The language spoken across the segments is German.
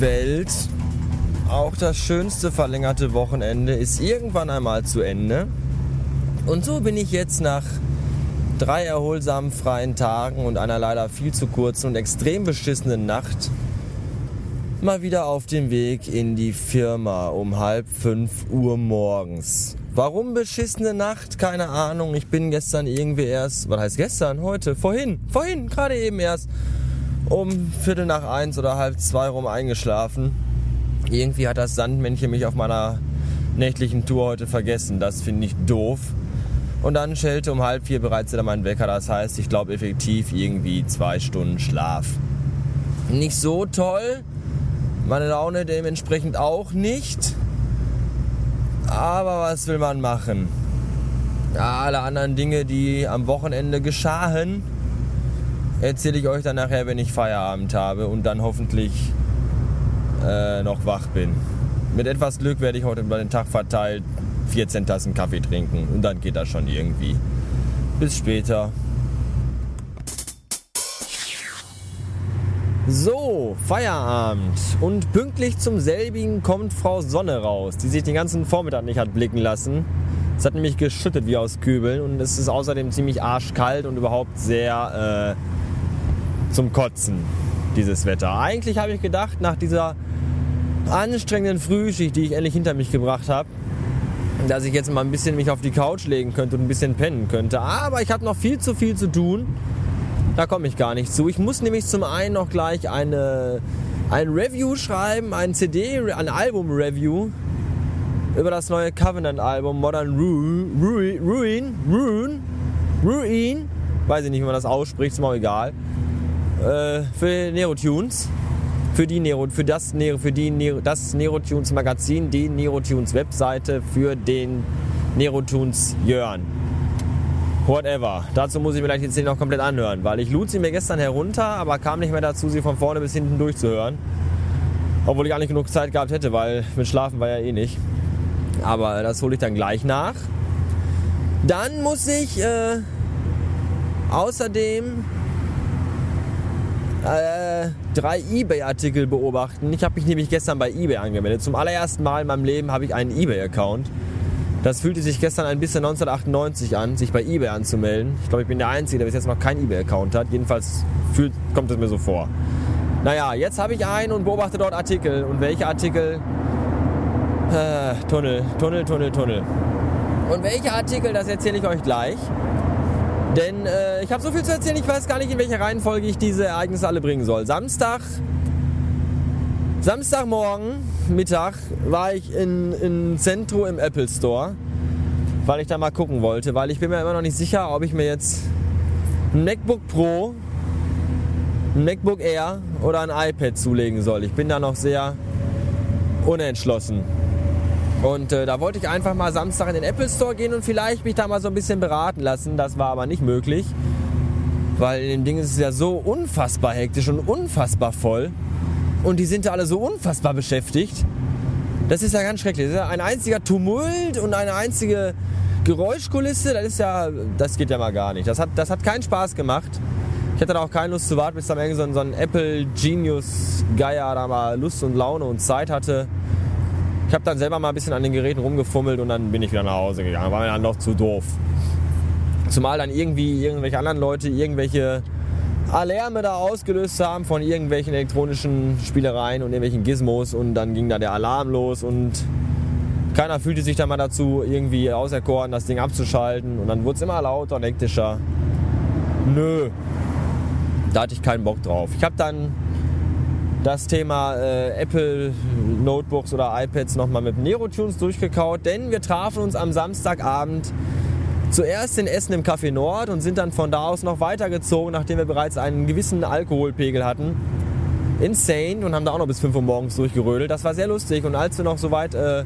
Welt. Auch das schönste verlängerte Wochenende ist irgendwann einmal zu Ende. Und so bin ich jetzt nach drei erholsamen freien Tagen und einer leider viel zu kurzen und extrem beschissenen Nacht mal wieder auf dem Weg in die Firma um halb fünf Uhr morgens. Warum beschissene Nacht? Keine Ahnung. Ich bin gestern irgendwie erst, was heißt gestern? Heute? Vorhin? Vorhin, gerade eben erst um Viertel nach eins oder halb zwei rum eingeschlafen. Irgendwie hat das Sandmännchen mich auf meiner nächtlichen Tour heute vergessen. Das finde ich doof. Und dann schellte um halb vier bereits wieder mein Wecker. Das heißt, ich glaube effektiv irgendwie zwei Stunden Schlaf. Nicht so toll. Meine Laune dementsprechend auch nicht. Aber was will man machen? Ja, alle anderen Dinge, die am Wochenende geschahen, erzähle ich euch dann nachher, wenn ich Feierabend habe und dann hoffentlich äh, noch wach bin. Mit etwas Glück werde ich heute über den Tag verteilt 14 Tassen Kaffee trinken und dann geht das schon irgendwie. Bis später. So, Feierabend. Und pünktlich zum selbigen kommt Frau Sonne raus, die sich den ganzen Vormittag nicht hat blicken lassen. Es hat nämlich geschüttet wie aus Kübeln und es ist außerdem ziemlich arschkalt und überhaupt sehr äh, zum Kotzen, dieses Wetter. Eigentlich habe ich gedacht, nach dieser anstrengenden Frühschicht, die ich endlich hinter mich gebracht habe, dass ich jetzt mal ein bisschen mich auf die Couch legen könnte und ein bisschen pennen könnte. Aber ich habe noch viel zu viel zu tun. Da komme ich gar nicht zu. Ich muss nämlich zum einen noch gleich eine, ein Review schreiben, ein CD, ein Album-Review über das neue Covenant-Album Modern Ruin, Ruin, Ruin, Ruin, weiß ich nicht, wie man das ausspricht, ist mir auch egal, äh, für Nerotunes für, die Nero, für, das, für die Nero, das Nerotunes Magazin, die Nerotunes Webseite für den Nerotunes Jörn. Whatever. Dazu muss ich mir gleich die Szene noch komplett anhören, weil ich lud sie mir gestern herunter, aber kam nicht mehr dazu, sie von vorne bis hinten durchzuhören. Obwohl ich eigentlich genug Zeit gehabt hätte, weil mit Schlafen war ja eh nicht. Aber das hole ich dann gleich nach. Dann muss ich äh, außerdem äh, drei eBay-Artikel beobachten. Ich habe mich nämlich gestern bei eBay angemeldet. Zum allerersten Mal in meinem Leben habe ich einen eBay-Account. Das fühlte sich gestern ein bisschen 1998 an, sich bei eBay anzumelden. Ich glaube, ich bin der Einzige, der bis jetzt noch keinen eBay-Account hat. Jedenfalls fühlt, kommt es mir so vor. Naja, jetzt habe ich einen und beobachte dort Artikel. Und welche Artikel? Äh, Tunnel, Tunnel, Tunnel, Tunnel. Und welche Artikel, das erzähle ich euch gleich. Denn äh, ich habe so viel zu erzählen, ich weiß gar nicht, in welcher Reihenfolge ich diese Ereignisse alle bringen soll. Samstag, Samstagmorgen, Mittag, war ich in, in Centro im Apple Store, weil ich da mal gucken wollte, weil ich bin mir immer noch nicht sicher, ob ich mir jetzt ein MacBook Pro, ein MacBook Air oder ein iPad zulegen soll. Ich bin da noch sehr unentschlossen. Und äh, da wollte ich einfach mal Samstag in den Apple Store gehen und vielleicht mich da mal so ein bisschen beraten lassen. Das war aber nicht möglich, weil in dem Ding ist es ja so unfassbar hektisch und unfassbar voll. Und die sind da alle so unfassbar beschäftigt. Das ist ja ganz schrecklich. Das ist ja ein einziger Tumult und eine einzige Geräuschkulisse. Das ist ja, das geht ja mal gar nicht. Das hat, das hat keinen Spaß gemacht. Ich hatte da auch keine Lust zu warten, bis da irgend so ein, so ein Apple Genius Geier da mal Lust und Laune und Zeit hatte ich habe dann selber mal ein bisschen an den Geräten rumgefummelt und dann bin ich wieder nach Hause gegangen. War mir dann doch zu doof. Zumal dann irgendwie irgendwelche anderen Leute irgendwelche Alarme da ausgelöst haben von irgendwelchen elektronischen Spielereien und irgendwelchen Gizmos und dann ging da der Alarm los und keiner fühlte sich dann mal dazu irgendwie auserkoren, das Ding abzuschalten und dann wurde es immer lauter und hektischer. Nö, da hatte ich keinen Bock drauf. Ich habe dann das Thema äh, Apple Notebooks oder iPads nochmal mit Nerotunes durchgekaut, denn wir trafen uns am Samstagabend zuerst in Essen im Café Nord und sind dann von da aus noch weitergezogen, nachdem wir bereits einen gewissen Alkoholpegel hatten. Insane und haben da auch noch bis 5 Uhr morgens durchgerödelt. Das war sehr lustig und als wir noch soweit äh,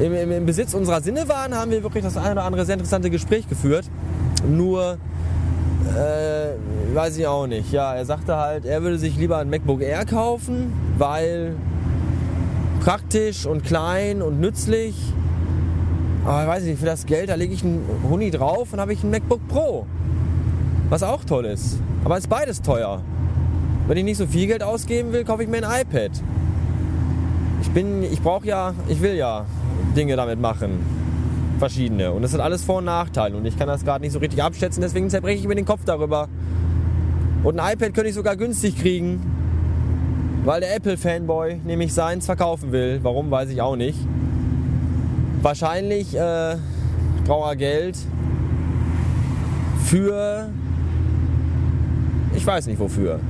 im, im, im Besitz unserer Sinne waren, haben wir wirklich das eine oder andere sehr interessante Gespräch geführt. Nur äh, weiß ich auch nicht. Ja, er sagte halt, er würde sich lieber ein MacBook Air kaufen, weil praktisch und klein und nützlich. Aber ich weiß nicht, für das Geld, da lege ich einen Huni drauf und habe ich ein MacBook Pro. Was auch toll ist. Aber ist beides teuer. Wenn ich nicht so viel Geld ausgeben will, kaufe ich mir ein iPad. ich bin, ich brauche ja, ich will ja Dinge damit machen. Verschiedene. Und das hat alles Vor- und Nachteile. Und ich kann das gerade nicht so richtig abschätzen, deswegen zerbreche ich mir den Kopf darüber. Und ein iPad könnte ich sogar günstig kriegen, weil der Apple-Fanboy nämlich seins verkaufen will. Warum, weiß ich auch nicht. Wahrscheinlich äh, braucht er Geld für. Ich weiß nicht wofür.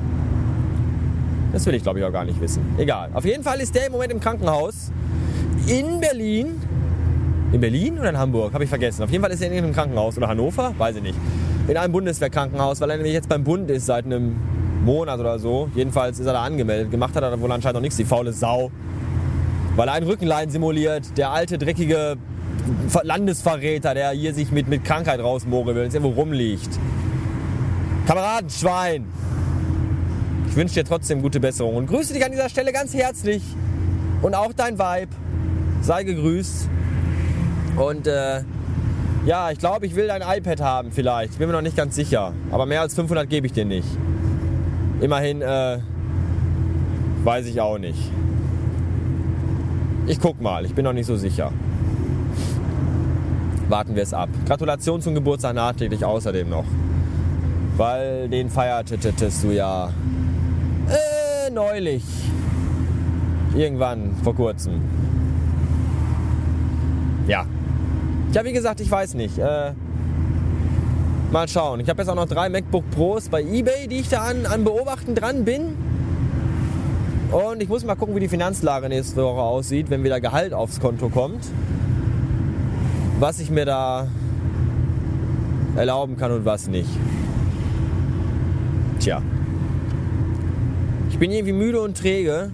Das will ich glaube ich auch gar nicht wissen. Egal. Auf jeden Fall ist der im Moment im Krankenhaus in Berlin. In Berlin oder in Hamburg? Habe ich vergessen. Auf jeden Fall ist er in irgendeinem Krankenhaus. Oder Hannover? Weiß ich nicht. In einem Bundeswehrkrankenhaus, weil er nämlich jetzt beim Bund ist seit einem Monat oder so. Jedenfalls ist er da angemeldet. Gemacht hat er wohl anscheinend noch nichts, die faule Sau. Weil er ein Rückenlein simuliert. Der alte, dreckige Landesverräter, der hier sich mit, mit Krankheit rausmogeln will, und irgendwo rumliegt. Kameradenschwein! Ich wünsche dir trotzdem gute Besserung und grüße dich an dieser Stelle ganz herzlich. Und auch dein Vibe. Sei gegrüßt. Und äh, ja, ich glaube, ich will dein iPad haben vielleicht. Ich bin mir noch nicht ganz sicher. Aber mehr als 500 gebe ich dir nicht. Immerhin, äh, weiß ich auch nicht. Ich guck mal, ich bin noch nicht so sicher. Warten wir es ab. Gratulation zum Geburtstag nachträglich außerdem noch. Weil den feiertetest du ja äh, neulich. Irgendwann, vor kurzem. Ja. Ja, wie gesagt, ich weiß nicht. Äh, mal schauen. Ich habe jetzt auch noch drei MacBook Pros bei eBay, die ich da an, an Beobachten dran bin. Und ich muss mal gucken, wie die Finanzlage nächste Woche aussieht, wenn wieder Gehalt aufs Konto kommt. Was ich mir da erlauben kann und was nicht. Tja. Ich bin irgendwie müde und träge.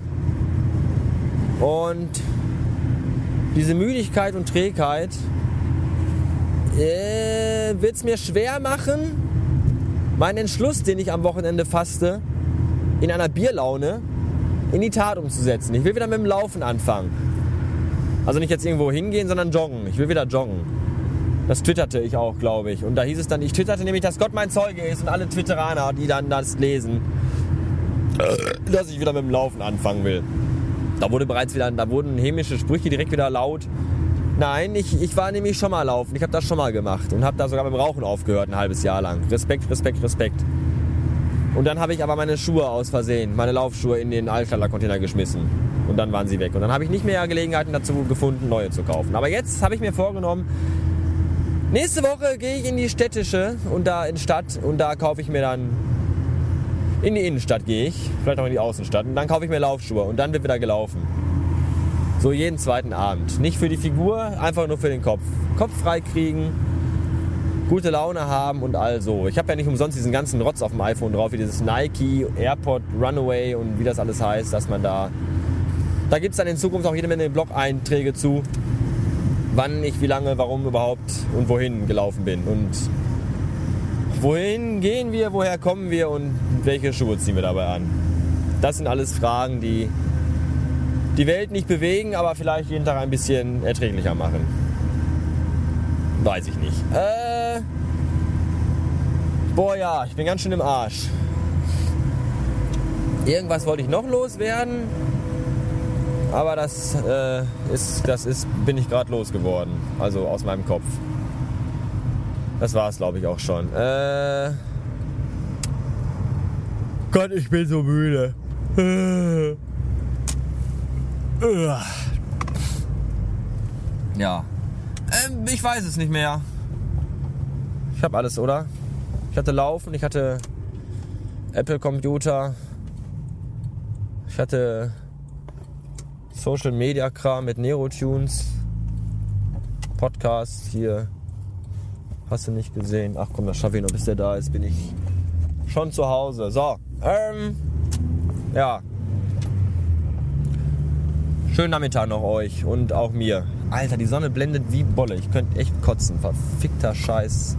Und diese Müdigkeit und Trägheit äh, wird es mir schwer machen, meinen Entschluss, den ich am Wochenende fasste, in einer Bierlaune in die Tat umzusetzen. Ich will wieder mit dem Laufen anfangen. Also nicht jetzt irgendwo hingehen, sondern joggen. Ich will wieder joggen. Das twitterte ich auch, glaube ich. Und da hieß es dann, ich twitterte nämlich, dass Gott mein Zeuge ist und alle Twitteraner, die dann das lesen, dass ich wieder mit dem Laufen anfangen will. Da wurde bereits wieder, da wurden hämische Sprüche direkt wieder laut. Nein, ich, ich war nämlich schon mal laufen. Ich habe das schon mal gemacht und habe da sogar beim Rauchen aufgehört, ein halbes Jahr lang. Respekt, Respekt, Respekt. Und dann habe ich aber meine Schuhe aus Versehen, meine Laufschuhe in den Altstaller-Container geschmissen. Und dann waren sie weg. Und dann habe ich nicht mehr Gelegenheiten dazu gefunden, neue zu kaufen. Aber jetzt habe ich mir vorgenommen, nächste Woche gehe ich in die städtische und da in Stadt und da kaufe ich mir dann in die Innenstadt gehe ich, vielleicht auch in die Außenstadt und dann kaufe ich mir Laufschuhe und dann wird wieder gelaufen. So jeden zweiten Abend. Nicht für die Figur, einfach nur für den Kopf. Kopf frei kriegen, gute Laune haben und all so. Ich habe ja nicht umsonst diesen ganzen Rotz auf dem iPhone drauf, wie dieses Nike, Airpod, Runaway und wie das alles heißt, dass man da. Da gibt es dann in Zukunft auch jede Menge Blog-Einträge zu, wann ich wie lange, warum überhaupt und wohin gelaufen bin. Und wohin gehen wir, woher kommen wir und welche Schuhe ziehen wir dabei an? Das sind alles Fragen, die die Welt nicht bewegen, aber vielleicht jeden Tag ein bisschen erträglicher machen. Weiß ich nicht. Äh, boah ja, ich bin ganz schön im Arsch. Irgendwas wollte ich noch loswerden, aber das äh, ist, das ist, bin ich gerade losgeworden. Also aus meinem Kopf. Das war es, glaube ich, auch schon. Äh, Gott, ich bin so müde. Äh. Ja. Ähm, ich weiß es nicht mehr. Ich habe alles, oder? Ich hatte Laufen, ich hatte Apple Computer, ich hatte Social Media Kram mit Nerotunes, Podcast hier. Hast du nicht gesehen? Ach komm, das schaffe ich noch, bis der da ist, bin ich schon zu Hause. So, ähm, ja. Schönen Nachmittag noch euch und auch mir. Alter, die Sonne blendet wie Bolle. Ich könnte echt kotzen. Verfickter Scheiß.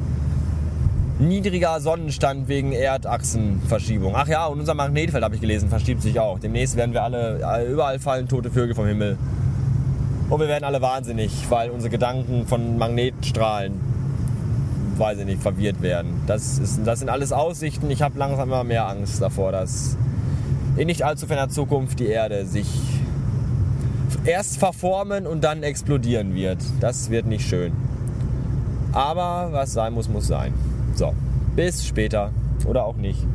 Niedriger Sonnenstand wegen Erdachsenverschiebung. Ach ja, und unser Magnetfeld, habe ich gelesen, verschiebt sich auch. Demnächst werden wir alle, überall fallen tote Vögel vom Himmel. Und wir werden alle wahnsinnig, weil unsere Gedanken von Magnetstrahlen, weiß ich nicht, verwirrt werden. Das, ist, das sind alles Aussichten. Ich habe langsam immer mehr Angst davor, dass in nicht allzu ferner Zukunft die Erde sich erst verformen und dann explodieren wird. Das wird nicht schön. Aber was sein muss, muss sein. So, bis später oder auch nicht.